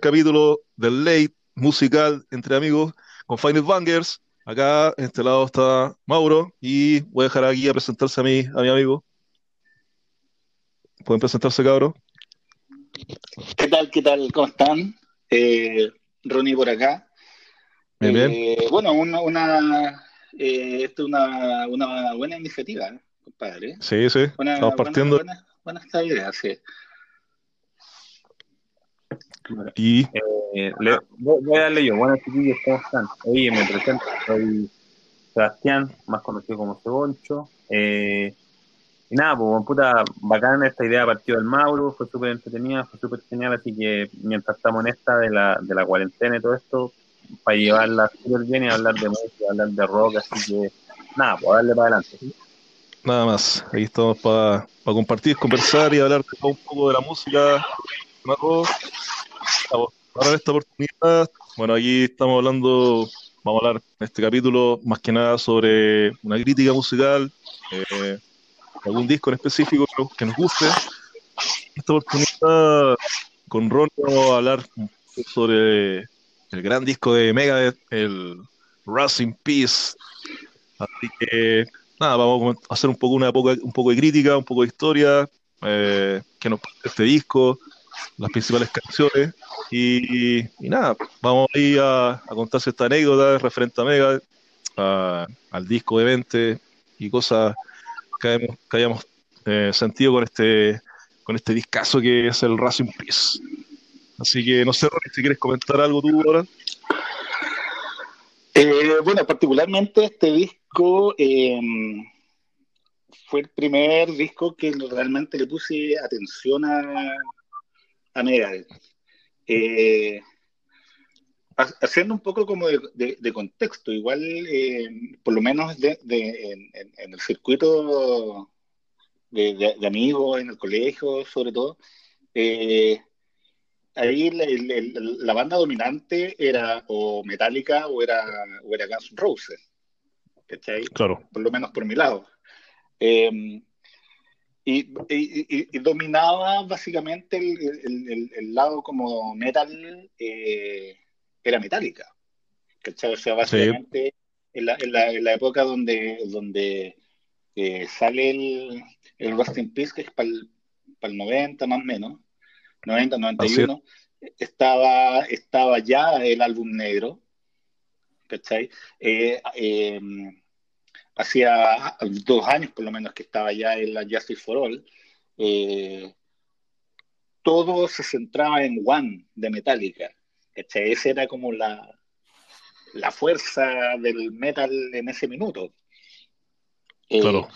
capítulo del late musical entre amigos con Final Bangers. Acá, en este lado está Mauro y voy a dejar aquí a presentarse a mi, a mi amigo. ¿Pueden presentarse, cabros? ¿Qué tal? ¿Qué tal? ¿Cómo están? Eh, Ronnie por acá. Bien, bien. Eh, bueno, una, una, eh, esto es una, una buena iniciativa, compadre. Sí, sí, estamos buena, partiendo. buena, buena esta idea, sí. Y Eh, le- voy, a darle yo. Buenas chiquillos, ¿cómo están? Oye, me presento, soy Sebastián, más conocido como Ceboncho. Eh, y nada, pues, puta, bacán esta idea partió del Mauro, fue súper entretenida, fue súper genial, así que mientras estamos en esta de la, de la cuarentena y todo esto, para llevarla súper bien y hablar de música, hablar de rock, así que nada, pues darle para adelante. nada más, ahí estamos para compartir, conversar y hablar de un poco de la música. Ahora esta oportunidad, bueno, aquí estamos hablando, vamos a hablar en este capítulo más que nada sobre una crítica musical, eh, algún disco en específico que nos, guste. Esta oportunidad, con Ron vamos a hablar sobre el gran disco de Megadeth, el Rust in Peace. Así que, nada, vamos a hacer un poco, una poca- un poco de crítica, un poco de historia, eh, que nos parece este disco, las principales canciones. Y, nada, vamos ahí a, a contarse esta anécdota referente a Megadeth, a- al disco de 20 y cosas que hayamos, eh, sentido con este, con este discazo que es el Racing Peace. Así que no sé, Ronnie, si quieres comentar algo tú ahora. Eh, bueno, particularmente este disco eh, fue el primer disco que realmente le puse atención a, a Megadeth. Eh, ha- haciendo un poco como de, de- de contexto, igual, eh, por lo menos de- en, el circuito de, amigos, en el colegio, sobre todo, eh, ahí la banda dominante era o Metallica o era, o era Guns N' Roses, ¿cachai? Claro, Por lo menos por mi lado. Eh, y, y- y- y dominaba básicamente el, el- el- el lado como metal, eh, era Metallica, ¿cachai? O sea, básicamente en la, en la- en la época donde, donde eh, sale el, el Rust in Peace, que es para el, 90 más o menos, 90, 91, estaba, estaba ya el álbum negro, ¿cachai? Eh, eh, hacía dos años por lo menos que estaba ya en la Justice for All, eh, todo se centraba en One de Metallica, ¿cachai? Esa era como la, la fuerza del metal en ese minuto. Eh, claro.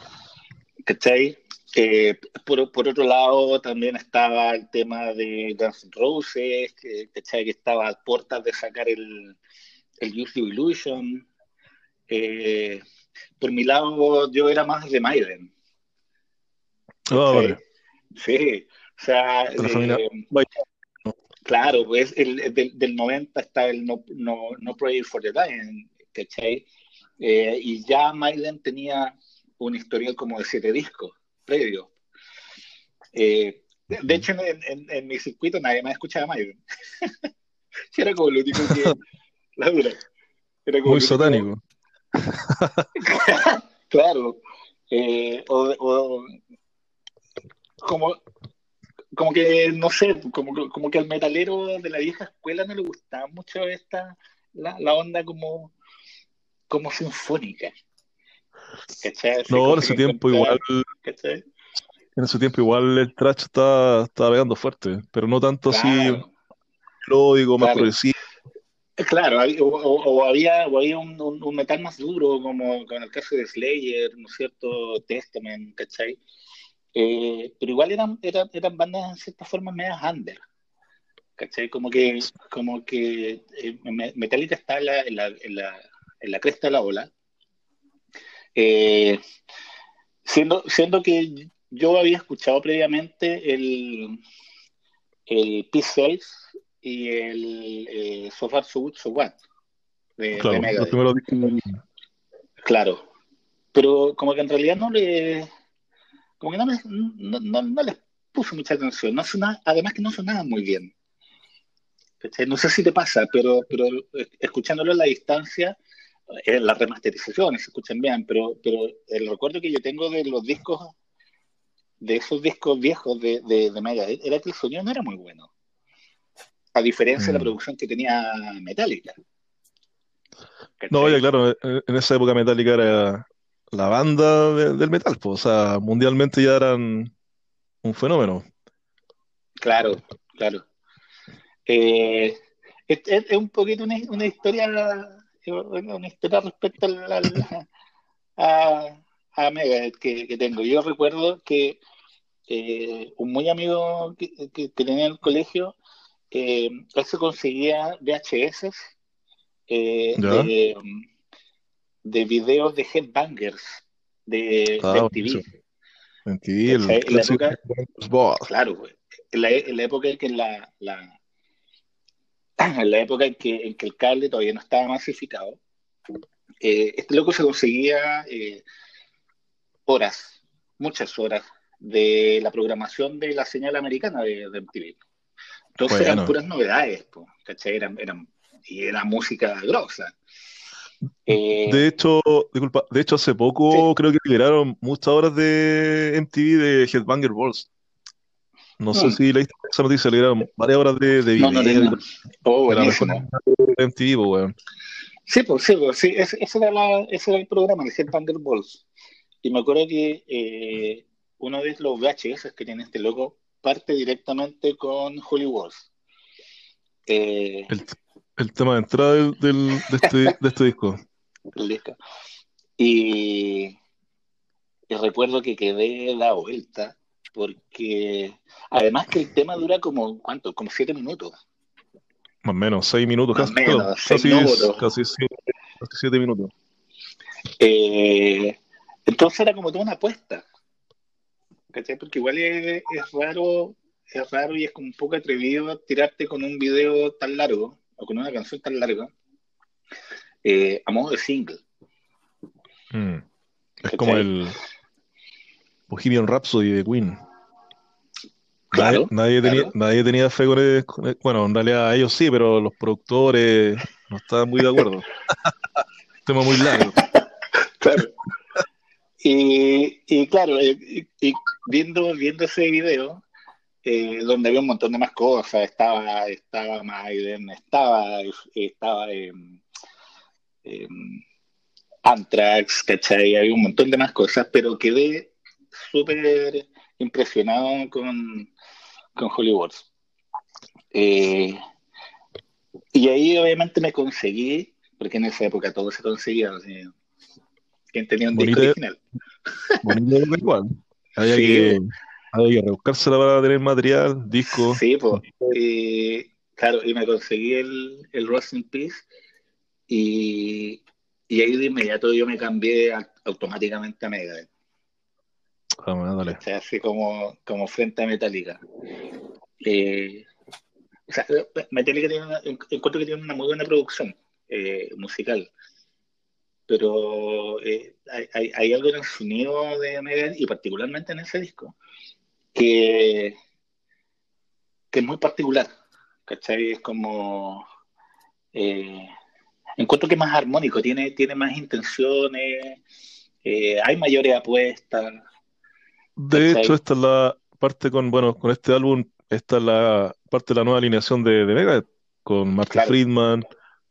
¿Cachai? Eh, por, por otro lado, también estaba el tema de Guns N' Roses, que, ¿cachai? que estaba a puertas de sacar el, el Use Illusion. Eh, por mi lado, yo era más de Maiden. ¿cachai? vale. Sí, o sea, eh, claro, pues el, el del, del 90 está el No, no, no for the Dying, ¿cachai? Eh, y ya Maiden tenía un historial como de siete discos previo. Eh, de, de hecho, en, en- en mi circuito nadie más escuchaba Maiden. Era como lo único que... La dura. Era como Muy satánico. claro. Eh, o, o- como, como que, no sé, como, como que al metalero de la vieja escuela no le gustaba mucho esta, la, la onda como, como sinfónica. No, en que tiempo igual, ¿cachai? en ese tiempo igual el trash estaba, estaba pegando fuerte, pero no tanto así Claro. melódico, más Claro. progresivo. Claro, o, había, o había un, un- metal más duro, como, en el caso de Slayer, ¿no es cierto? Testament, ¿cachai? Eh, pero igual eran, eran, eran bandas en cierta forma medias under, ¿cachai? Como que, como que eh, Me- Metallica está en la, en la, en la, en la cresta de la ola. Eh, siendo, siendo que yo había escuchado previamente el, el Peace Cells y el eh, So Far So Good So What de, de Claro, los Megadeth. primeros. Claro. Pero como que en realidad no le. Como que no les, no, no- no les puso mucha atención. No sonaba- además que no sonaban muy bien. No sé si te pasa, pero, pero escuchándolo a la distancia, eh, las remasterizaciones se escuchan bien, pero, pero el recuerdo que yo tengo de los discos, de esos discos viejos de, de, Mega, era que el sonido no era muy bueno. A diferencia de la mm. producción que tenía Metallica. No, ya claro, en esa época Metallica era la banda del metal, pues, o sea, mundialmente ya eran un fenómeno. Claro, claro. Eh, es, un poquito una, historia una historia respecto a, a, Mega que, tengo. Yo recuerdo que eh, un muy amigo que, tenía en el colegio, eh, él se conseguía VHS eh, de, de, videos de headbangers de, ah, MTV. MTV, en la época, claro, en la, en la época en que la, la en la época en que, en que el cable todavía no estaba masificado, eh, este loco se conseguía eh, horas, muchas horas, de la programación de la señal americana de, MTV. Entonces eran puras novedades, ¿cachai? Eran, eran, y era música grosa. Eh, de hecho, disculpa, de hecho hace poco creo que liberaron muchas horas de MTV de Headbanger Balls. No sé mm. si leíste esa noticia, dieron varias horas de, de video. No, no Oh, buenísimo. MTV, weón. Sí, pues sí, pues, sí ese, ese, era la, ese, era el programa, el Headbanger Balls. Y me acuerdo que eh, uno de los VHS que tiene este loco parte directamente con Holy Wars. Eh, el, el, tema de entrada del, del, de, este, de este disco. El disco. Y, y recuerdo que quedé la vuelta porque además que el tema dura como, ¿cuánto? Como siete minutos. Más o menos, seis minutos, casi, menos, casi, minutos. casi, siete, minutos. Eh, entonces era como toda una apuesta. ¿Cachai? Porque igual es, raro, es raro y es como un poco atrevido tirarte con un video tan largo, o con una canción tan larga, eh, a modo de single. Mm. Es como el, Bohemian Rhapsody de Queen. Claro, nadie, tenía, nadie tenía fe con, él, Bueno, en realidad ellos sí, pero los productores no estaban muy de acuerdo. Tema muy largo. Claro. Y, claro, y, viendo, viendo ese video, eh, donde había un montón de más cosas, estaba, estaba Maiden, estaba, estaba Anthrax, ¿cachai? Había un montón de más cosas, pero quedé súper impresionado con, con Hollywood. Eh, y ahí obviamente me conseguí, porque en esa época todo se conseguía, o quien tenía un disco original. Bonito igual. Había, que, había que rebuscársela para tener material, disco. Sí, pues. claro, y me conseguí el, el Rust in Peace y, y ahí de inmediato yo me cambié automáticamente a Megadeth. Ah, así como, como frente a Metallica. Eh, o sea, Metallica tiene una, encuentro que tiene una muy buena producción eh, musical, pero eh, hay, hay, algo en el sonido de Megadeth y particularmente en ese disco que, que es muy particular, ¿cachai? Es como... encuentro que es más armónico, tiene, tiene más intenciones, hay mayores apuestas, de hecho, esta es la parte con, bueno, con este álbum, esta es la parte de la nueva alineación de, de Megadeth, con Martin Friedman,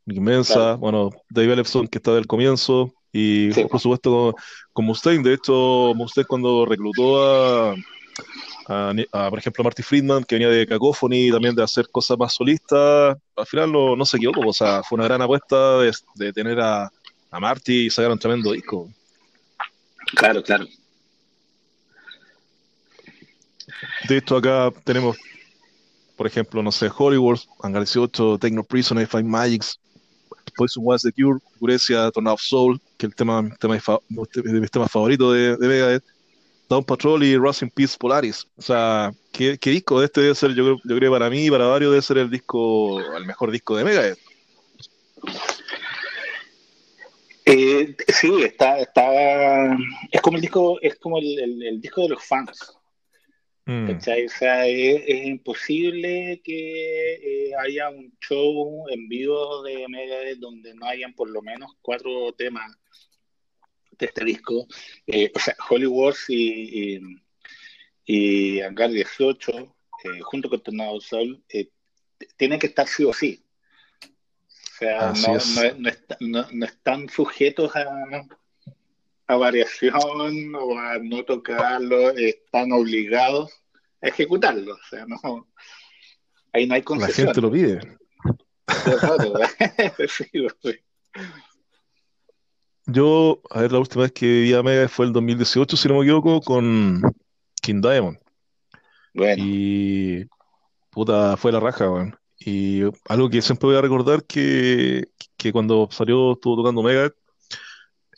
Nick Mensa, bueno, Dave Ellefson que está del comienzo, y por supuesto con, Mustaine. De hecho, Mustaine cuando reclutó a, a, por ejemplo, a Marty Friedman, que venía de Cacophony y también de hacer cosas más solistas, al final no, no se equivocó, o sea, fue una gran apuesta de, de tener a, a Marty y sacar un tremendo disco. Claro, claro. De hecho, acá tenemos, por ejemplo, no sé, Hollywood, Hangar 18, Techno Prison, Five Magics, Poison Was the Cure, Grecia, Tornado of Soul, que es el tema, tema de mis temas favoritos de, de Megadeth, Down Patrol y Rust in Peace Polaris. O sea, ¿qué, disco de este debe ser? Yo, yo creo para mí y para varios debe ser el disco, el mejor disco de Megadeth. Eh, sí, está, está, es como el disco, es como el disco de los fans Mm. O sea, es, imposible que eh, haya un show en vivo de Megadeth donde no hayan por lo menos cuatro temas de este disco. Eh, o sea, Hollywood y, y, y Hangar 18, eh, junto con Tornado Sol, tienen que estar sí o sí. O sea, no, no, están sujetos a, a variación o a no tocarlo, están obligados a ejecutarlo. O sea, no, ahí no hay concesión. La gente lo pide. Yo, a ver, la última vez que vi a Mega fue el 2018, si no me equivoco, con King Diamond. Bueno. Y puta, fue la raja, weón. Y algo que siempre voy a recordar que, que cuando salió, estuvo tocando Mega,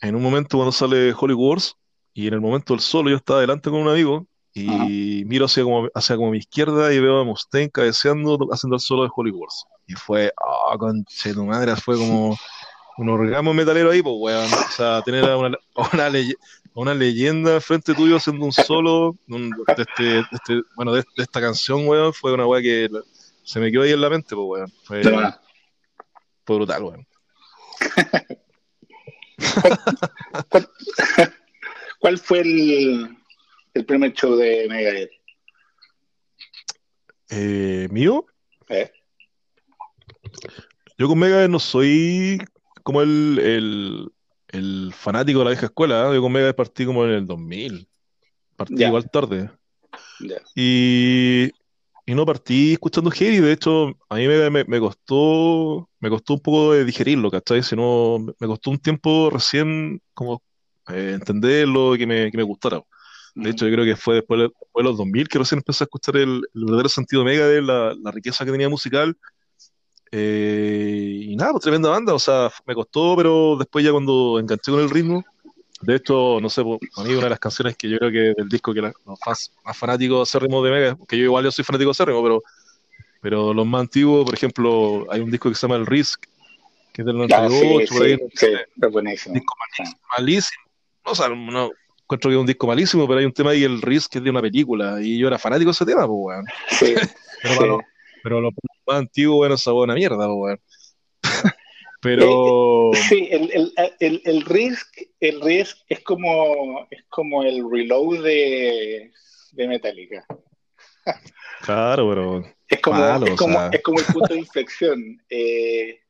en un momento cuando sale Holy Wars, y en el momento del solo yo estaba delante con un amigo, y miro hacia como, hacia como mi izquierda y veo a Mustaine cabeceando, haciendo el solo de Holy Wars. Y fue, ah, oh, conche tu madre, fue como un orgasmo metalero ahí, pues, weón. O sea, tener a una, una, una leyenda frente tuyo haciendo un solo de, este, este, bueno, de, esta canción, weón, fue una weá que se me quedó ahí en la mente, pues, weón. Fue, fue brutal, weón. ¿Cuál, fue el, el, primer show de Megadeth? Eh, ¿Mío? ¿Eh? Yo con Megadeth no soy como el, el, el fanático de la vieja escuela. ¿eh? Yo con Megadeth partí como en el 2000. Partí igual tarde. Y y no partí escuchando heavy, de hecho, a mí me, me, costó, me costó un poco de digerirlo, ¿cachai? Si no, me costó un tiempo recién como eh, entenderlo y que me, que me gustara. De hecho, yo creo que fue después, de los 2000 que recién empecé a escuchar el, verdadero sentido mega de la, la, riqueza que tenía musical. Eh, y nada, pues tremenda banda, o sea, me costó, pero después ya cuando enganché con el ritmo, de hecho, no sé, a mí una de las canciones que yo creo que del disco que los más, fanáticos acérrimos de Mega, que yo igual yo soy fanático acérrimo, pero, pero los más antiguos, por ejemplo, hay un disco que se llama El Risk, que es del 98, ah, por ahí. Sí, es buenísimo. Disco malísimo, No, o sea, no encuentro que es un disco malísimo, pero hay un tema ahí, El Risk, que es de una película, y yo era fanático de ese tema, pues, weón. Sí, pero, pero lo más antiguo, bueno, esa buena mierda, pues, weón. Pero. Sí, el, el, el, el, Risk, el Risk es como, es como el reload de, de Metallica. Claro, pero. Es como, es, como, es como el punto de inflexión. Eh,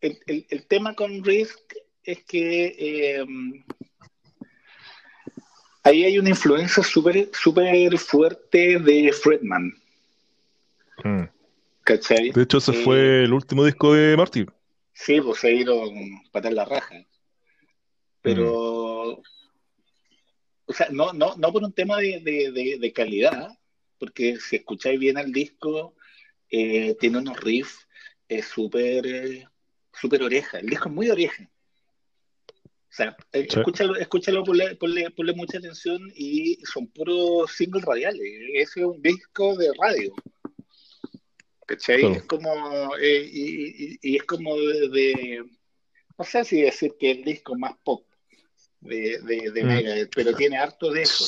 el, el, tema con Risk es que eh, ahí hay una influencia súper super fuerte de Fredman. Hmm. De hecho, ese fue el último disco de Marty. Sí, pues se ido patar la raja. Pero, mm. o sea, no, no, no por un tema de, calidad, porque si escucháis bien el disco, eh, tiene unos riffs eh, súper eh, super oreja. El disco es muy oreja. O sea, eh, escúchalo, escúchalo ponle, ponle, mucha atención y son puros singles radiales. Ese es un disco de radio. ¿Cachai? Es como, eh, y, es como de, no sé si decir que el disco más pop de, de, mm. pero tiene harto de eso.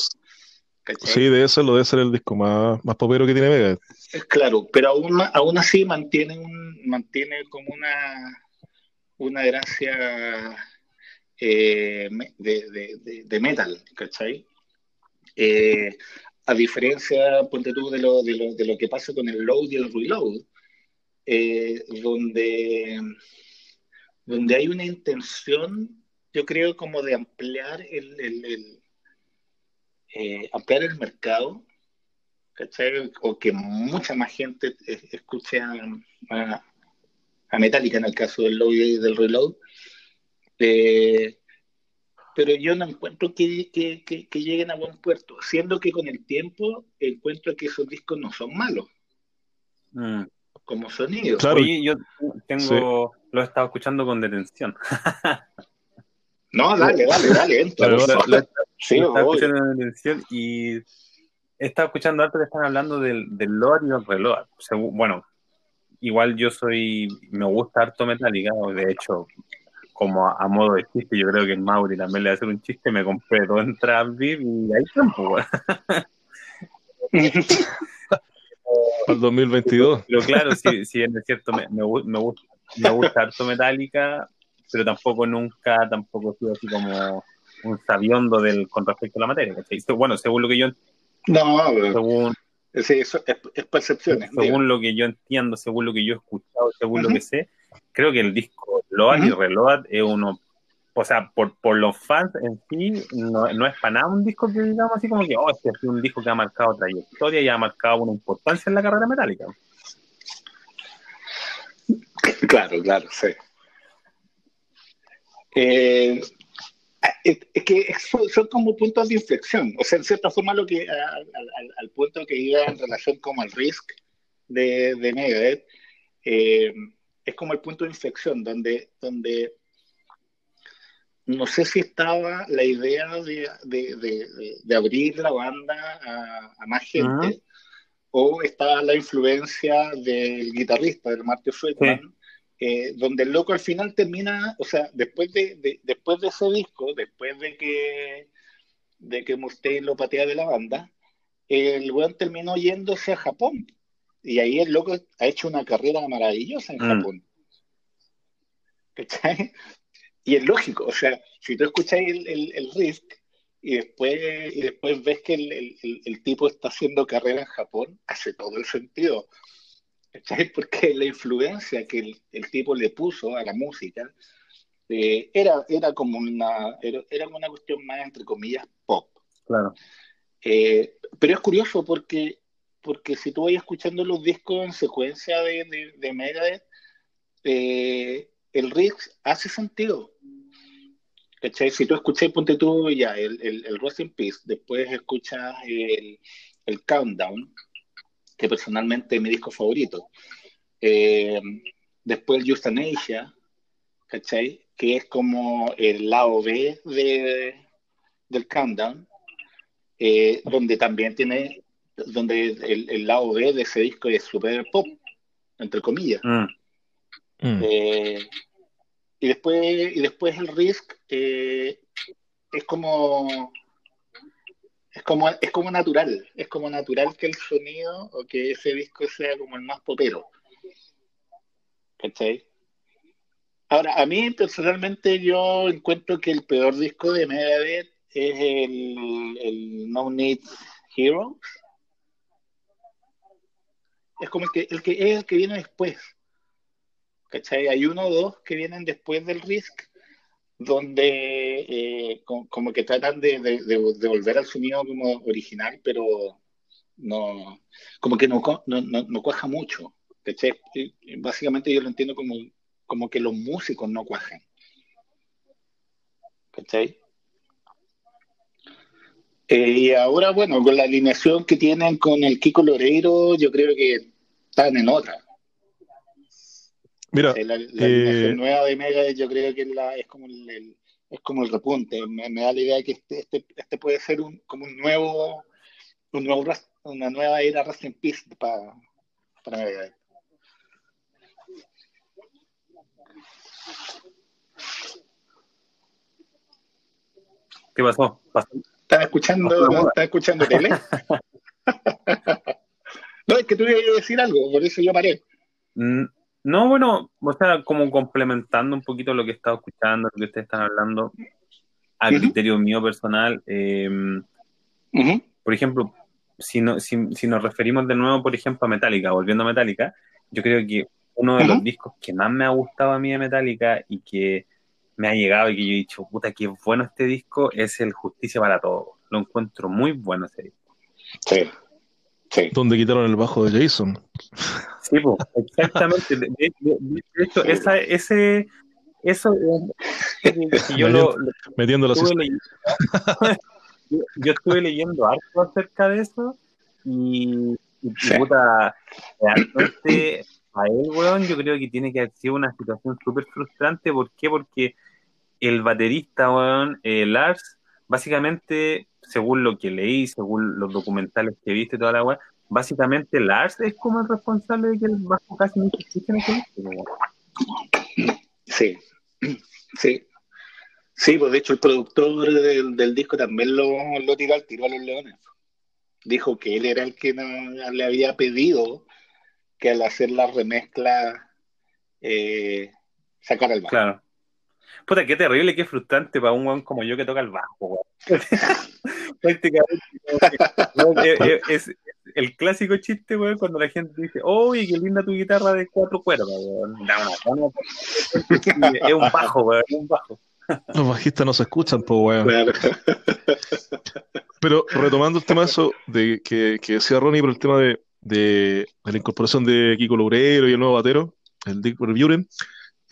Sí, de eso lo debe ser el disco más, más popero que tiene Mega. Claro, pero aún, aún así mantiene, un, mantiene como una, una gracia eh, de, de, metal, ¿cachai? Eh, a diferencia, ponte tú, de lo, de lo, de lo que pasa con el load y el reload, eh, donde, donde hay una intención, yo creo, como de ampliar el, eh, ampliar el mercado. O que mucha más gente escuche a, a, Metallica en el caso del load y del reload. Eh, pero yo no encuentro que, lleguen a buen puerto, siendo que con el tiempo encuentro que esos discos no son malos. Mm. Como sonido. Claro. yo tengo, lo he estado escuchando con detención. no, dale, dale, dale, entra. Lo, sí, he escuchando con detención y he estado escuchando antes que están hablando del, del lore y el reloj. Bueno, igual yo soy, me gusta harto Metallica, de hecho, como a, modo de chiste, yo creo que el Mauri también le va a hacer un chiste, me compré dos entradas VIP y ahí tiempo, Al 2022. Pero claro, si, si es cierto, me, me, me, gusta, me gusta harto Metallica, pero tampoco nunca, tampoco he sido así como un sabiondo del, con respecto a la materia. Bueno, según lo que yo... No, según, sí, eso es, percepciones. Según lo que yo entiendo, según lo que yo he escuchado, según lo que sé, creo que el disco Load y Reload es uno o sea, por, por los fans en sí, no, no, es para nada un disco que digamos así como que, oh, este es un disco que ha marcado trayectoria y ha marcado una importancia en la carrera metálica. Claro, claro, sí. Eh, es, que son, como puntos de inflexión. O sea, en cierta forma, lo que al, punto que iba en relación como al Risk de, de Megadeth, eh, es como el punto de inflexión, donde, donde no sé si estaba la idea de, abrir la banda a, más gente o estaba la influencia del guitarrista, del Marty Friedman, eh, donde el loco al final termina, o sea, después de, después de ese disco, después de que, de que Mustaine lo patea de la banda, el weón terminó yéndose a Japón. Y ahí el loco ha hecho una carrera maravillosa en mm. Japón. ¿Cachai? Y es lógico, o sea, si tú escucháis el, el, Risk y después, y después ves que el, tipo está haciendo carrera en Japón, hace todo el sentido. ¿Cachai? Porque la influencia que el, tipo le puso a la música eh, era, era, como una, era, una cuestión más, entre comillas, pop. Claro. Eh, pero es curioso porque, porque si tú vas escuchando los discos en secuencia de, de, de Megadeth, eh, el Risk hace sentido. Si tú escuchas, ponte tú ya el, el, el Rest in Peace, después escuchas el, el Countdown, que personalmente es mi disco favorito. Eh, después el Euthanasia, ¿cachai? Que es como el lado B de, del Countdown, eh, donde también tiene, donde el, el, lado B de ese disco es super pop, entre comillas. Mm. Mm. Eh, y después, y después el Risk eh, es como es como es como natural, es como natural que el sonido o que ese disco sea como el más popero. ¿Cachai? Ahora, a mí personalmente yo encuentro que el peor disco de Megadeth es el, el No Need Heroes. Es como el que, el que es el que viene después. ¿cachai? Hay uno o dos que vienen después del Risk, donde eh, como, que tratan de, volver al sonido como original, pero no, como que no, no, cuaja mucho, ¿cachai? básicamente yo lo entiendo como, como que los músicos no cuajan, ¿cachai? Eh, y ahora, bueno, con la alineación que tienen con el Kiko Loreiro, yo creo que están en otra. Mira, la, eh, nueva de Mega yo creo que es, la, es como el, es como el repunte. Me, da la idea de que este, este, este, puede ser un, como un nuevo, un nuevo una nueva era Rust in Peace para, para Mega. ¿Qué pasó? ¿Estás escuchando, ¿estás escuchando tele? no, es que tú ibas a decir algo, por eso yo paré. Mm, no, bueno, o sea, como complementando un poquito lo que he estado escuchando, lo que ustedes están hablando, a criterio mío personal, em, por ejemplo, si, no, si, nos referimos de nuevo, por ejemplo, a Metallica, volviendo a Metallica, yo creo que uno de los discos que más me ha gustado a mí de Metallica y que me ha llegado y que yo he dicho, puta, qué bueno este disco, es el Justicia para Todos. Lo encuentro muy bueno ese disco. Sí, donde quitaron el bajo de Jason. Sí, exactamente. De, hecho, esa, ese, eso, yo lo, metiendo la yo, estuve leyendo harto acerca de eso y, puta, realmente a él, weón, yo creo que tiene que haber sido una situación súper frustrante. ¿Por qué? Porque el baterista, weón, eh, Lars, básicamente según lo que leí, según los documentales que viste, toda la web, básicamente Lars es como el responsable de que el bajo casi no existe en el Sí, sí. Sí, pues de hecho el productor del, disco también lo, lo tiró al tiro a los leones. dijo que él era el que no- le había pedido que al hacer la remezcla eh, sacara el bajo. Claro. Puta, qué terrible, qué frustrante para un weón como yo que toca el bajo, weón. Prácticamente. es, es el clásico chiste, weón, cuando la gente dice, oye, qué linda tu guitarra de cuatro cuerdas, weón. No, no, no, es un bajo, weón, es un bajo. Los bajistas no se escuchan, pues, weón. Claro. Pero retomando el tema de eso, de que, que decía Ronnie por el tema de, de, de la incorporación de Kiko Loureiro y el nuevo batero, el Dick Buren,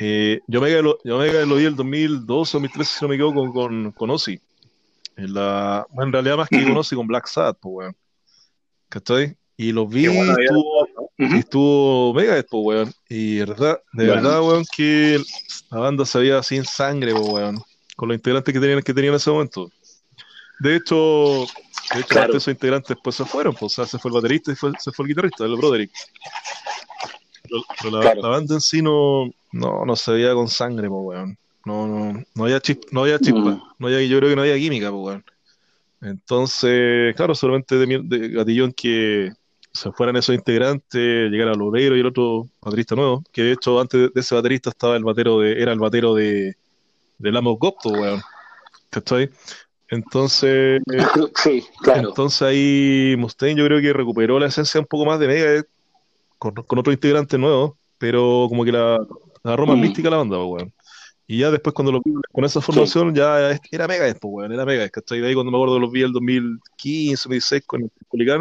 eh, yo lo, yo lo vi el 2012 2013, si no me equivoco, con, con, con Ozzy. En, la, bueno, en realidad más que con Ozzy, con Black Sabbath, pues, weón. ¿Cachai? Y los vi, bueno, estuvo, y estuvo mega después, weón. Y de verdad, de Bueno. verdad, weón, que la banda se veía sin sangre, po, weón. Con los integrantes que tenían, que tenían en ese momento. De hecho, de hecho Claro. de esos integrantes pues se fueron, pues, o sea, se fue el baterista y fue- se fue el guitarrista, el Broderick. Pero, pero la, Claro. la banda en sí no, no, no se veía con sangre, po, weón. No, no, no había chispa, no había chispa. Mm. No había, yo creo que no había química, po, weón. Entonces, claro, solamente de, gatillón que se fueran esos integrantes, llegara Loureiro y el otro baterista nuevo, que de hecho antes de, ese baterista estaba el batero de, era el batero de, de Lamos Gopto, weón. ¿Cachai? Entonces, Sí, claro. entonces ahí Mustaine yo creo que recuperó la esencia un poco más de Megadeth con, con otro integrante nuevo, pero como que la, la agarró más Mm. mística la banda, pues, weón. Y ya después cuando lo vi con esa formación ya era Megadeth, pues, weón, era Megadeth, ¿cachai? De ahí cuando me acuerdo los vi el 2015, 2016 con el Culicán,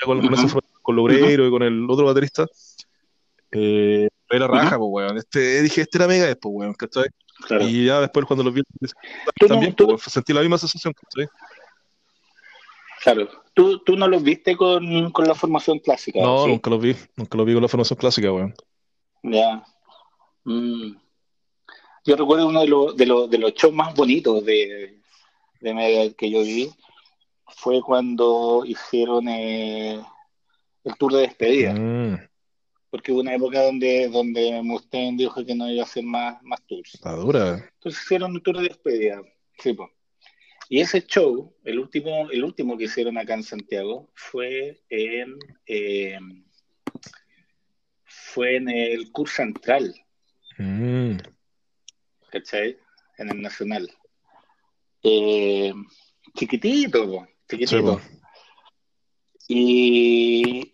ya con, con esa formación, con Loureiro y con el otro baterista, eh, era raja, pues, weón. Este, dije, este era Megadeth, pues, weón, ¿cachai? claro. Y ya después cuando los vi Tú no- también, tú- pues, sentí la misma sensación, ¿cachai? Claro. ¿Tú, tú no los viste con, con la formación clásica? No, ¿sí? nunca los vi, nunca los vi con la formación clásica, weón. Ya. Mm. Yo recuerdo uno de los, de los, de los shows más bonitos de, de que yo vi fue cuando hicieron eh, el tour de despedida. Mm, Porque hubo una época donde, donde Mustaine dijo que no iba a hacer más, más tours. está dura. Entonces hicieron un tour de despedida. Sí, po. Y ese show, el último, el último que hicieron acá en Santiago, fue en, eh, fue en el Cur Central, Mm, ¿cachai? En el Nacional. Eh, chiquitito, sí, chiquitito. Y,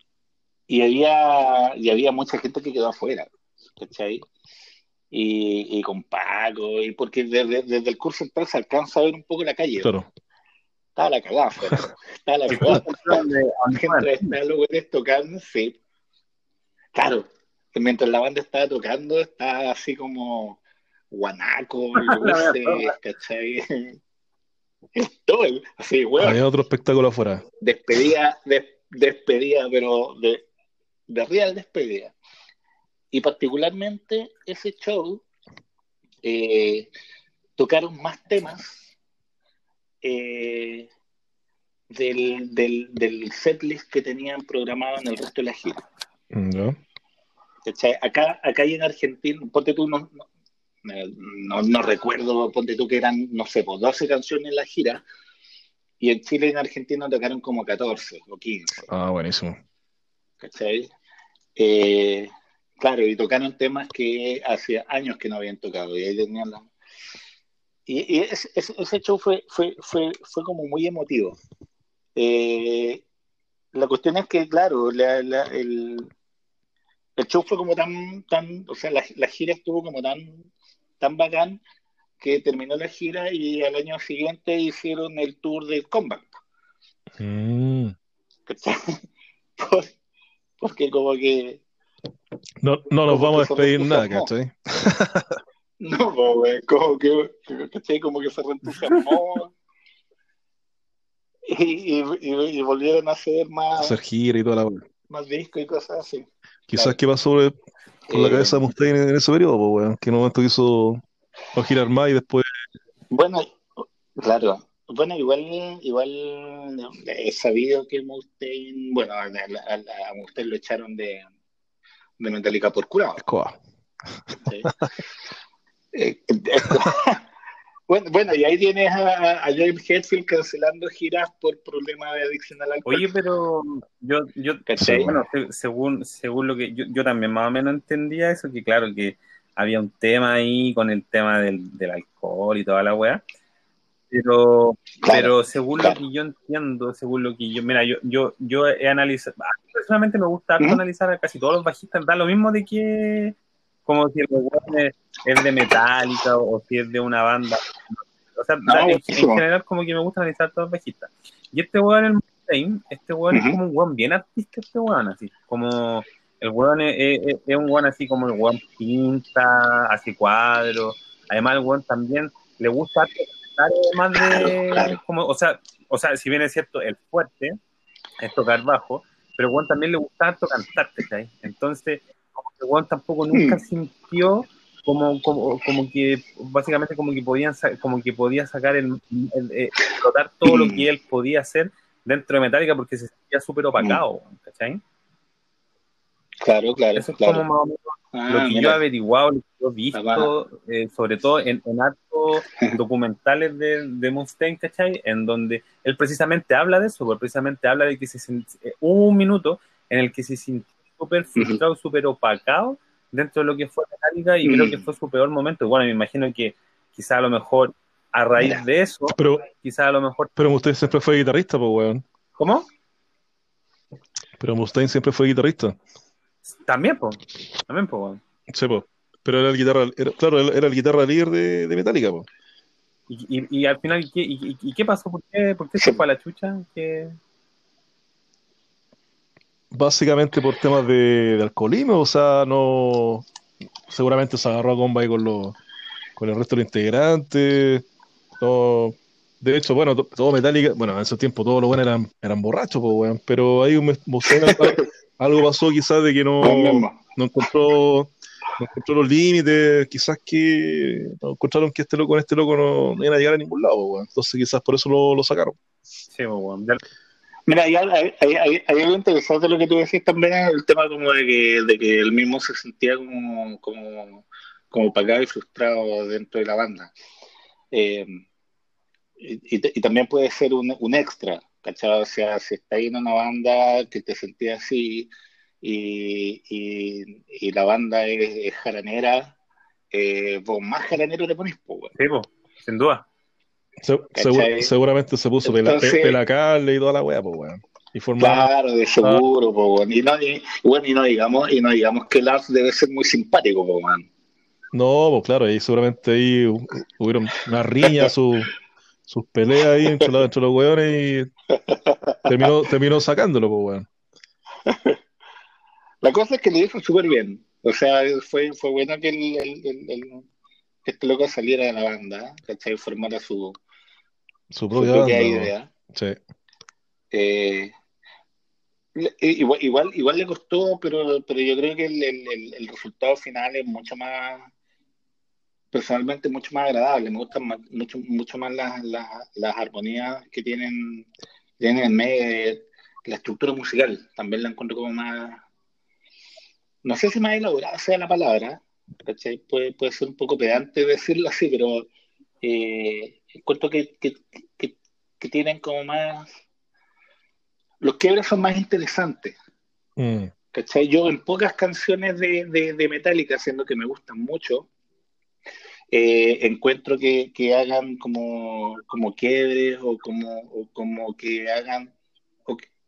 y había, y había mucha gente que quedó afuera, ¿cachai? Y, y con Paco, y porque desde, desde el curso central se alcanza a ver un poco la calle. Claro. Estaba la cagada afuera. Estaba la cagada. Mientras los güeyes tocando, sí. Claro, mientras la banda estaba tocando, estaba así como guanaco, luces, ¿cachai? Todo, así, weón. Había otro espectáculo afuera. despedida, des- despedida, pero de, de real despedida. Y particularmente ese show eh, tocaron más temas eh, del, del, del setlist que tenían programado en el resto de la gira. ¿Cachai? Acá, acá hay en Argentina, ponte tú, no, no, no- no recuerdo, ponte tú que eran, no sé, pues 12 canciones en la gira, y en Chile y en Argentina tocaron como 14 o 15. Ah, buenísimo. ¿cachai? Eh, claro, y tocaron temas que hacía años que no habían tocado, y ahí tenían la... Y, y ese, show fue, fue, fue, fue como muy emotivo. Eh, la cuestión es que, claro, la- la- el, el show fue como tan, tan, o sea, la, la gira estuvo como tan, tan bacán que terminó la gira y al año siguiente hicieron el tour del comeback. Mm. porque como que No, no nos vamos a que despedir nada. ¿cachai? No, güey, como que, ¿cachai? Como que se reentusiasmó y, y, y- y volvieron a hacer más, Hacer gira y toda la más discos y cosas así. Quizás Claro. qué pasó eh, por la Eh, cabeza de Mustaine en ese periodo, pues, weón. Que en un momento quiso no girar más y después. Bueno, claro. Bueno, igual, igual he sabido que Mustaine, bueno, a, a- a- a Mustaine lo echaron de, de Metallica por curado. Escoba. ¿sí? Eh, Bueno, bueno, y ahí tienes a, a James Hetfield cancelando giras por problemas de adicción al alcohol. Oye, pero yo, yo bueno, según, según lo que yo, yo también más o menos entendía eso, que claro, que había un tema ahí con el tema del, del alcohol y toda la weá. Pero, pero según lo que yo entiendo, según lo que yo, mira, yo, yo, yo he analizado, a mí personalmente me gusta analizar a casi todos los bajistas, da lo mismo de que como si el es, es, de Metallica o si es de una banda. O sea, en, general como que me gusta analizar todos los bajistas. Y este weón, el Mustaine, este weón es como un weón bien artista, este weón, así, como el weón es, es, un weón así como el weón pinta, así cuadros, además el weón también le gusta más de, como, o sea, o sea, si bien es cierto, el fuerte es tocar bajo, pero Juan también le gusta harto cantar, Entonces, como que Juan tampoco nunca mm. sintió como, como, como que básicamente como que podían como que podía sacar el, el, explotar todo lo que él podía hacer dentro de Metallica porque se sentía súper opacado, ¿cachai? Claro, claro. Eso es claro. como más o menos lo ah, que yo he averiguado, lo que yo he visto, eh, sobre todo en, en actos documentales de, de Mustaine, ¿cachai? En donde él precisamente habla de eso, porque precisamente habla de que se eh, hubo un minuto en el que se sintió súper frustrado, súper opacado dentro de lo que fue Metallica y creo que mm. fue su peor momento. Bueno, me imagino que quizá a lo mejor a raíz de eso, pero, quizá a lo mejor... Pero Mustaine siempre fue guitarrista, pues, weón. ¿Cómo? Pero Mustaine siempre fue guitarrista. También, pues. También, pues, Sí, pues. Pero era el guitarra, claro, era el guitarra líder de, de Metallica, pues. Y, y, y, al final, ¿qué, y, y, qué pasó? ¿Por qué, por qué se fue a la chucha? ¿Qué... Básicamente por temas de, de, alcoholismo, o sea, no. Seguramente se agarró a comba ahí con, los, con el resto de los integrantes. No, de hecho, bueno, todo Metallica, bueno, en ese tiempo todos los buenos eran, eran borrachos, pues, bueno, pero ahí un, algo pasó quizás de que no, no encontró no encontró los límites, quizás que no encontraron que este loco con este loco no, no iban a llegar a ningún lado, entonces quizás por eso lo, lo sacaron. Sí, bueno. Mira, hay, hay, hay, hay, algo interesante lo que tú decís también, el tema como de que, de que él mismo se sentía como, como, como pagado y frustrado dentro de la banda. Eh, y, y, también puede ser un, un extra, ¿cachado? O sea, si está ahí en una banda que te sentía así y, y, la banda es, jaranera, eh, vos más jaranero le pones, pues, Sí, pues, sin duda. seguramente se puso Entonces, pelacarle y toda la wea, pues, weón. Y Claro, de seguro, pues, y no, y, bueno, y no digamos, y no digamos que Lars debe ser muy simpático, pues, weón. No, pues claro, y seguramente ahí hubieron una riña, su, sus peleas ahí entre, los, los weones y terminó, terminó sacándolo, pues, weón. La cosa es que le dijo súper bien. O sea, fue, fue bueno que, el, el, este loco saliera de la banda, ¿cachai? Formara su, su propia, idea. Sí. Eh, igual, igual, igual le costó, pero, pero yo creo que el, el, resultado final es mucho más personalmente mucho más agradable. Me gustan mucho, mucho más las, las, las armonías que tienen, tienen en medio, la estructura musical. También la encuentro como más, no sé si más elaborada sea la palabra, Puede, puede ser un poco pedante decirlo así, pero eh, encuentro que, que, que, tienen como más... Los quiebres son más interesantes. Mm. Yo en pocas canciones de, de, de Metallica, siendo que me gustan mucho, eh, encuentro que, que, hagan como, como quiebres o como, o como que hagan...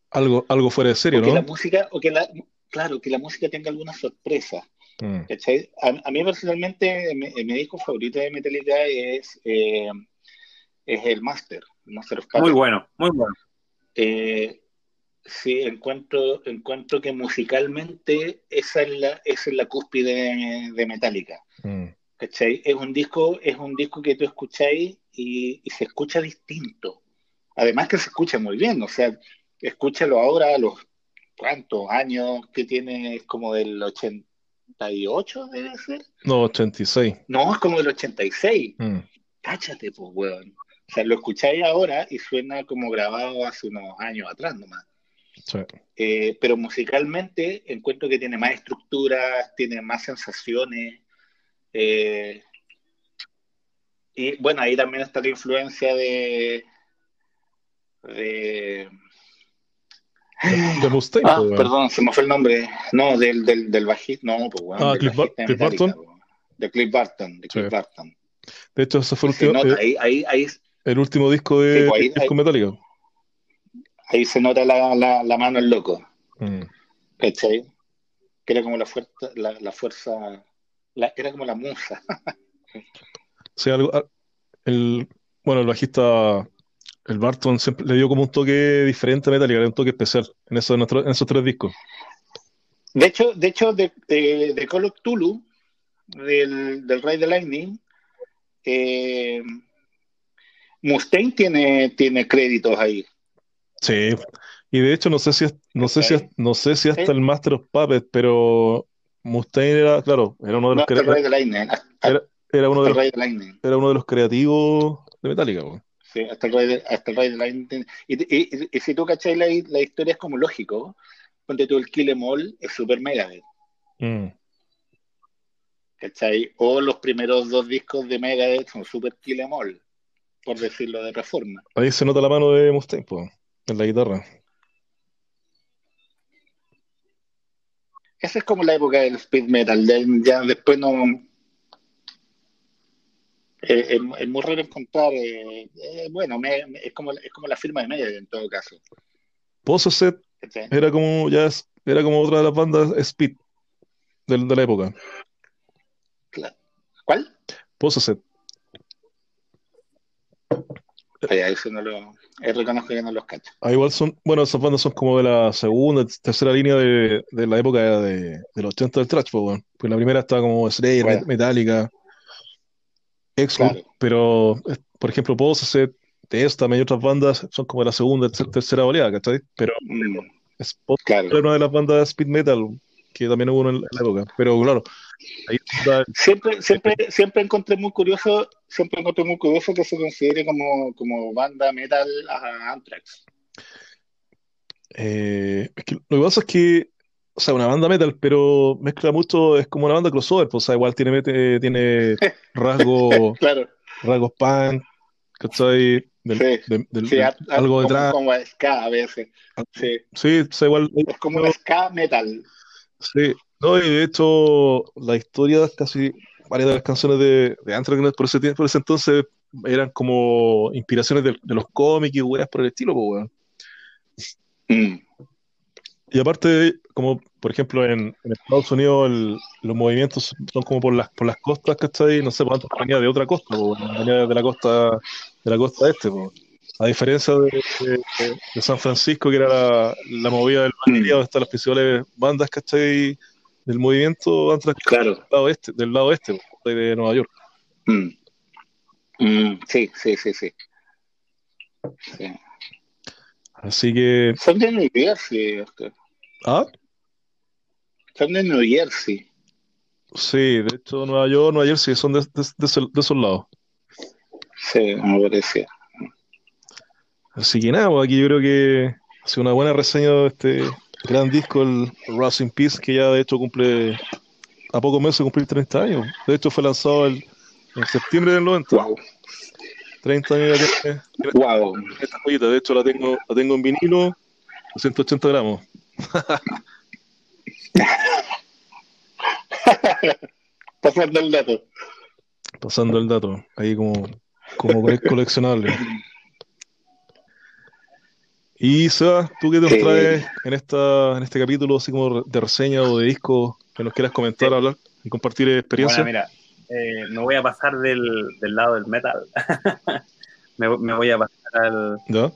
algo, algo fuera de serio, o ¿no? Que la música, o que la, claro, que la música tenga alguna sorpresa. Mm. A, mí personalmente, mi, disco favorito de Metallica es, eh, es el Master, el Master of Muy bueno, muy bueno. Eh, sí, encuentro, encuentro que musicalmente esa es la, esa es la cúspide de, Metallica. Mm. Es un disco, es un disco que tú escucháis y, se escucha distinto. Además que se escucha muy bien, o sea, escúchalo ahora a los cuántos años que tiene, es como del 88 debe ser. No, 86. No, es como del 86. Mm. Cáchate, pues, weón. O sea, lo escucháis ahora y suena como grabado hace unos años atrás nomás. Sí. Eh, pero musicalmente encuentro que tiene más estructuras, tiene más sensaciones, eh, y bueno, ahí también está la influencia de. de. De Mustaine, Ah, pues, perdón, se me fue el nombre. No, del, del, del bajista. No, pues bueno. Ah, Cliff Bar- Cliff Barton. De Cliff Barton, de Cliff Sí. Barton. De hecho, ese fue el último, nota, eh, ahí, ahí, ahí, el último disco de pues ahí- disco Metallica. ahí se nota la, la, la mano del loco. Mm. ¿Cachai? Que era como la fuerza, la, la fuerza, la- era como la musa. Sí, algo, el, bueno, el bajista, el Barton, siempre le dio como un toque diferente a Metallica, un toque especial en esos, en esos tres discos. De hecho, de hecho, de, de, de Call of Tulu, del, del Rey de Lightning, eh, Mustaine tiene, tiene créditos ahí. Sí, y de hecho no sé si es- no sé si es- no sé si hasta el Master of Puppets, pero Mustaine era, claro, era uno de No, los hasta el crea- Rey de Lightning. Hasta, era, era uno de el los, Rey de Lightning. era uno de los creativos de Metallica, po. Sí, hasta el Rey de, hasta el Rey de Lightning. Y, y- y- y si tú cachai la, la historia es como lógico. Ponte tú el Kill Em All es Super Megadeth. Mm. ¿Cachai? O los primeros dos discos de Megadeth son Super Kill Em All, por decirlo de otra forma. Ahí se nota la mano de Mustaine, po, en la guitarra. Esa es como la época del speed metal. Ya, después no. eh, es, es muy raro encontrar. eh, eh, bueno, me- me- es, como, es como la firma de Megadeth en todo caso. ¿cachai? era como ya es- era como otra de las bandas Speed de, la época. ¿Cuál? Ay, a eso no lo. reconozco que no los cacho. Ah, igual son, bueno, esas bandas son como de la segunda, tercera línea de, de la época de, de los 80 del thrash, pues. Pues la primera estaba como Slayer, Bueno. Metallica, Claro. pero, eh, por ejemplo, Possessed, Testament y otras bandas son como de la segunda, ter- tercera oleada, ¿cachai? Pero Mm, claro. era una de las bandas de speed metal que también hubo en la época. Pero claro, ahí está Siempre, siempre, siempre encontré muy curioso, siempre encontré muy curioso que se considere como, como banda metal a Anthrax. Eh, es que lo que pasa es que, o sea, una banda metal, pero mezcla mucho, es como una banda crossover, pues, o sea, igual tiene, tiene rasgos, Claro, rasgos punk, ¿cachai? Del- Sí, de- del- sí, del- a- a- algo como, detrás. como ska a veces. Sí, Sí, o sea, igual, es como ska metal. Sí. No, y de hecho, la historia, casi varias de las canciones de, de Anthrax por ese tiempo, por ese entonces, eran como inspiraciones de, los cómics y weas por el estilo, pues, weón. Y aparte, como por ejemplo en, Estados Unidos el- los movimientos son como por las por las costas, ¿cachai? No sé, pues antes venía de otra costa, po, venía de la costa de la costa este. A diferencia de, de- de San Francisco, que era la, la movida del Banería, donde están las principales bandas, ¿cachai? Del movimiento claro. del lado este, del lado este, de Nueva York. Mm. Mm, sí, sí, sí, sí. Sí. Así que, Son de New Jersey. Oscar. ah, Son de New Jersey. sí, de hecho Nueva York, Nueva Jersey son de, de, de ese- de esos lados. Sí, me parece. Así que nada, pues aquí yo creo que ha sido una buena reseña de este gran disco, el Rust in Peace, que ya de hecho cumple, a pocos meses cumplir 30 años. De hecho fue lanzado el- en septiembre del 90, Wow. 30 años Wow. esta joyita. De hecho la tengo, la tengo en vinilo, 280 gramos. Pasando el dato. Pasando el dato, ahí como, como cole- coleccionable. Y Seba, ¿tú qué nos Sí. traes en esta, en este capítulo, así como de reseña o de disco que nos quieras comentar, hablar y compartir experiencia? Bueno, mira, eh, me voy a pasar del, del lado del metal. me, me voy a pasar al, ¿Ya?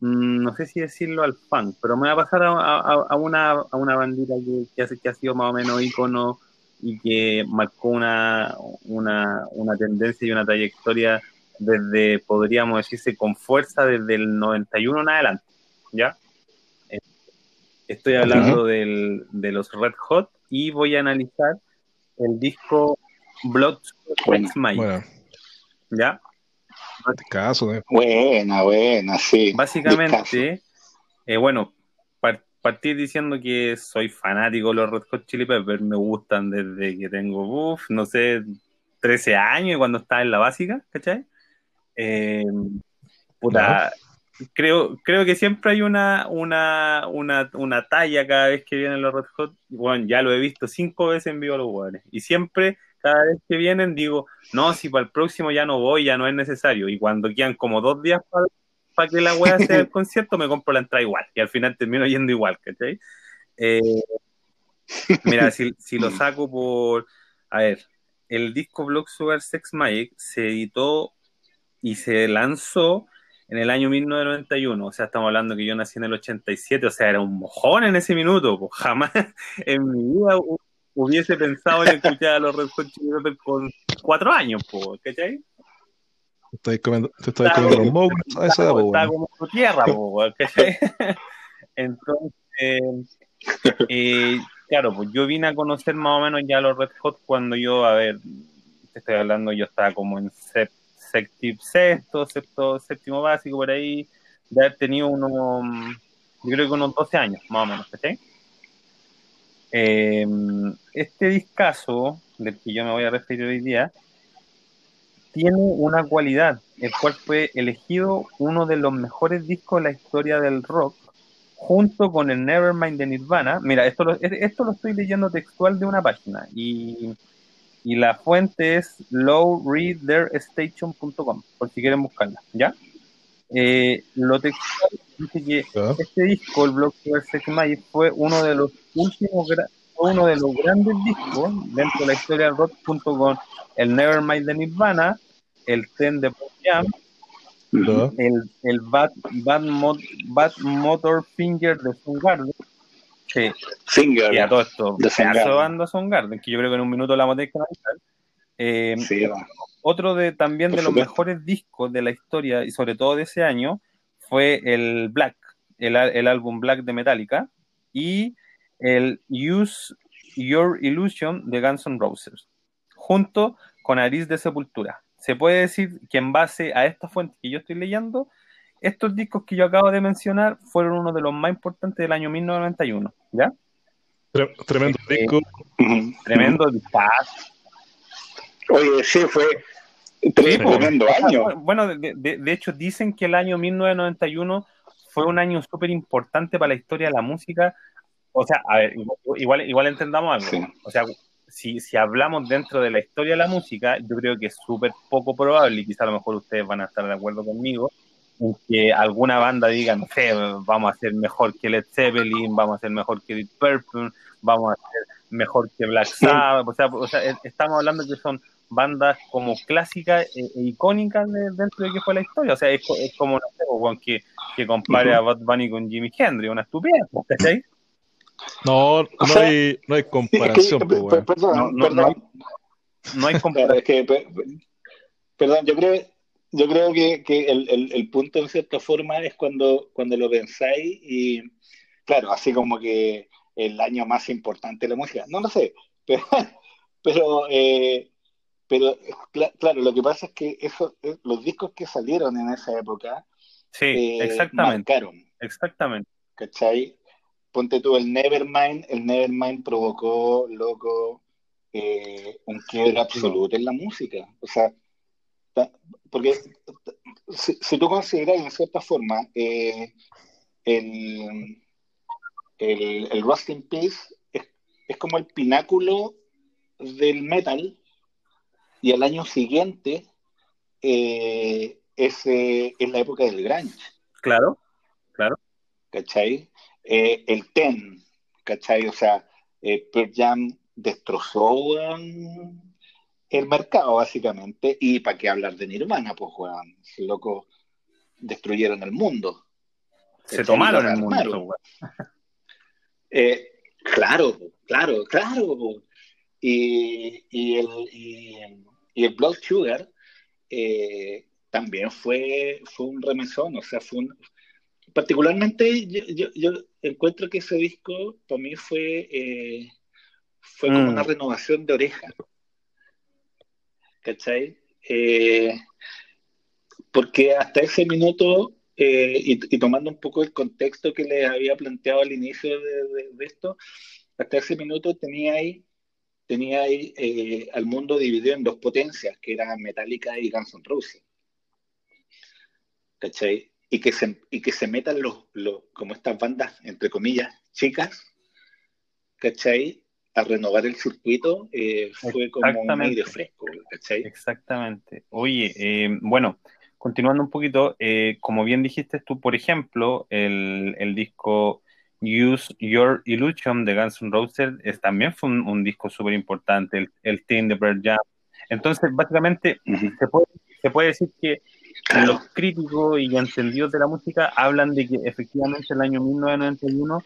mm, no sé si decirlo al funk, pero me voy a pasar a, a- a una, a una bandita que, que, hace- que ha sido más o menos ícono y que marcó una, una, una tendencia y una trayectoria desde, podríamos decirse, con fuerza desde el 91 en adelante, ¿ya? Estoy hablando del- de los Red Hot y voy a analizar el disco Blood Sweat Bueno, Bueno, ¿ya? caso, ¿eh? Buena, buena, sí. Básicamente, eh, bueno, par- partir diciendo que soy fanático de los Red Hot Chili Peppers, me gustan desde que tengo, uff, no sé, 13 años y cuando estaba en la básica, ¿cachai? Eh, puta, creo, creo que siempre hay una, una, una, una talla cada vez que vienen los Red Hot. Bueno, ya lo he visto cinco veces en vivo los jugadores. Y siempre, cada vez que vienen, digo, no, si para el próximo ya no voy, ya no es necesario. Y cuando quedan como dos días para que la wea sea el concierto, me compro la entrada igual. Y al final termino yendo igual, ¿cachai? Eh, mira, si, si lo saco por. A ver, el disco Block Sugar Sex Magic se editó y se lanzó en el año 1991, o sea, estamos hablando que yo nací en el 87, o sea, era un mojón en ese minuto, pues jamás en mi vida hubiese pensado en escuchar a los Red Hot Chili Peppers con cuatro años, pues, ¿cachai? Te comiendo, te estás comiendo los mocos a esa edad, Está como tu tierra, pues, ¿cachai? Entonces, eh, claro, pues yo vine a conocer más o menos ya a los Red Hot cuando yo, a ver, te estoy hablando, yo estaba como en séptimo sexto, sexto, séptimo básico, por ahí, de haber tenido unos, yo creo que unos 12 años, más o menos, eh, este discazo, del que yo me voy a referir hoy día, tiene una cualidad, el cual fue elegido uno de los mejores discos de la historia del rock, junto con el Nevermind de Nirvana. Mira, esto lo, esto lo estoy leyendo textual de una página y y la fuente es lowreaderstation.com, por si quieren buscarla, ¿ya? Eh, lo textual dice que este disco, el Block Sex Magic, fue uno de los últimos, uno de los grandes discos dentro de la historia del rock, junto con el Nevermind de Nirvana, el Ten de Pop Jam, el, el Bad, Bad, Bad Motor Finger de Soundgarden, Sí. Singer. Y a todo esto, pedazo banda Son Garden, que yo creo que en un minuto la vamos a tener que analizar. Eh, sí, otro de también de los mejores discos de la historia y sobre todo de ese año fue el Black, el, el álbum Black de Metallica y el Use Your Illusion de Guns N' Roses, junto con Aris de Sepultura. Se puede decir que en base a esta fuente que yo estoy leyendo, estos discos que yo acabo de mencionar fueron uno de los más importantes del año 1991, ¿ya? Tremendo disco. Tremendo dispazo. Oye, sí, fue tremendo año. Bueno, de, hecho dicen que el año 1991 fue un año súper importante para la historia de la música. O sea, a ver, igual, igual entendamos algo. O sea, si, si hablamos dentro de la historia de la música, yo creo que es súper poco probable, y quizá a lo mejor ustedes van a estar de acuerdo conmigo, que alguna banda diga, no sé, vamos a ser mejor que Led Zeppelin, vamos a ser mejor que Deep Purple, vamos a ser mejor que Black Sabbath, o sea, o sea estamos hablando que son bandas como clásicas e, e icónicas dentro de que fue la historia, o sea, es, como, no sé, que, que compare a Bad Bunny con Jimi Hendrix, una estupidez, ¿cachai? No, no, hay, no hay comparación. perdón, no, no, hay, no hay comparación. perdón, yo creo yo creo que, que el, el, el, punto en cierta forma es cuando, cuando lo pensáis y, claro, así como que el año más importante de la música, no lo sé, pero, pero, eh, pero claro, lo que pasa es que eso, eh, los discos que salieron en esa época, sí, eh, exactamente, marcaron. Exactamente. ¿Cachai? Ponte tú el Nevermind, el Nevermind provocó, loco, un quiebre absoluto en la música. O sea, porque si, tú consideras en cierta forma eh, el, el, el, Rust in Peace es, como el pináculo del metal y al año siguiente eh, es, eh, es, la época del grunge. Claro, claro. ¿Cachai? el Ten, ¿cachai? O sea, Pearl Jam destrozó el mercado, básicamente. Y para qué hablar de Nirvana, pues, Juan, loco, destruyeron el mundo. Se tomaron el mundo. Eh, claro, claro, claro. Y, y, el, y, el Blood Sugar eh, también fue, fue un remesón, o sea, fue un, particularmente yo, yo, encuentro que ese disco para mí fue, eh, fue como mm. una renovación de oreja. ¿Cachai? Eh, porque hasta ese minuto, eh, y, tomando un poco el contexto que les había planteado al inicio de, esto, hasta ese minuto tenía ahí tenía ahí eh, al mundo dividido en dos potencias, que eran Metallica y Guns N' Roses. ¿Cachai? Y que se, y que se metan los, los, como estas bandas, entre comillas, chicas, ¿cachai? A renovar el circuito eh, fue como un aire fresco, ¿cachai? Exactamente. Oye, eh, bueno, continuando un poquito, eh, como bien dijiste tú, por ejemplo, el, el disco Use Your Illusion de Guns N' Roses es, también fue un, disco súper importante, el, el Team de Bird Jam. Entonces, básicamente, se, puede, se puede decir que los críticos y entendidos de la música hablan de que efectivamente el año 1991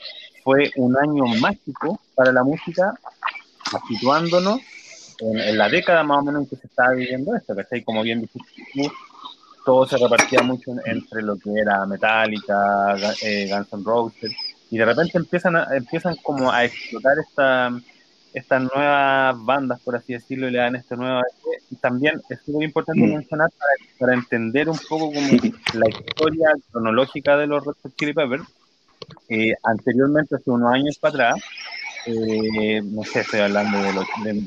fue un año mágico para la música, situándonos en, la década más o menos en que se estaba viviendo esto, ¿cachai? Como bien dijiste todo se repartía mucho entre lo que era Metallica, eh, Guns N' Roses, y de repente empiezan, empiezan como a explotar esta estas nuevas bandas, por así decirlo, y le dan este nuevo... También es muy importante mm. mencionar para, entender un poco como la historia cronológica de los Red Hot Chili Peppers. Eh, anteriormente, hace unos años para atrás, eh, no sé, estoy hablando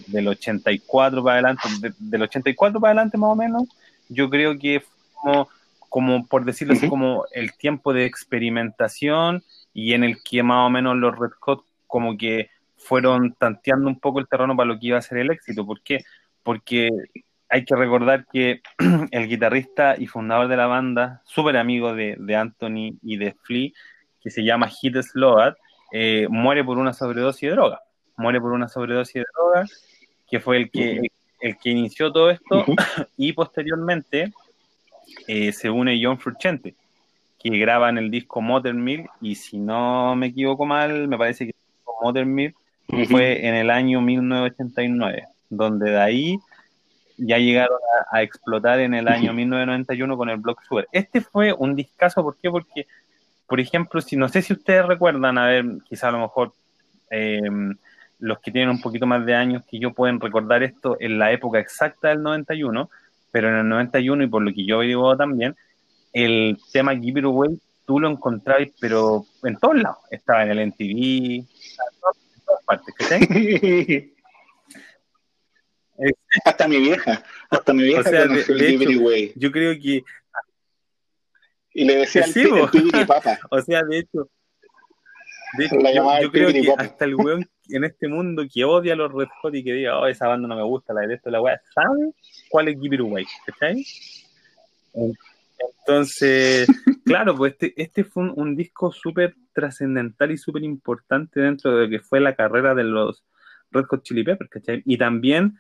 del 84 para adelante, del 84 para adelante más o menos, yo creo que como, como por decirlo así, como el tiempo de experimentación y en el que más o menos los Red Hot como que fueron tanteando un poco el terreno para lo que iba a ser el éxito. ¿Por qué? Porque hay que recordar que el guitarrista y fundador de la banda, súper amigo de, Anthony y de Flea, que se llama Hit Sloat, eh, muere por una sobredosis de droga. Muere por una sobredosis de droga, que fue el que, el, que inició todo esto, y posteriormente eh, se une John Frusciante, que graba en el disco Modern Mill, y si no me equivoco mal, me parece que Modern Mill fue en el año 1989, donde de ahí ya llegaron a, explotar en el año 1991 con el Block Sugar. Este fue un discazo, ¿por qué? Porque, por ejemplo, si no sé si ustedes recuerdan, a ver, quizá a lo mejor em, los que tienen un poquito más de años que yo pueden recordar esto en la época exacta del 91, pero en el 91 y por lo que yo vivo también, el tema Give It Away tú lo encontrabas, pero en todos lados. Estaba en el MTV, hasta mi vieja, hasta mi vieja Yo creo que. Y le decía sí, papa. O sea, de hecho. De hecho yo, creo que hasta el weón en este mundo que odia a los Red Hot y que diga, oh, esa banda no me gusta, la de esto, la weá, ¿sabe cuál es Give It Away? ¿Cachai? Entonces, claro, pues este, este fue un, disco súper trascendental y súper importante dentro de lo que fue la carrera de los Red Hot Chili Peppers, ¿cachai? Y también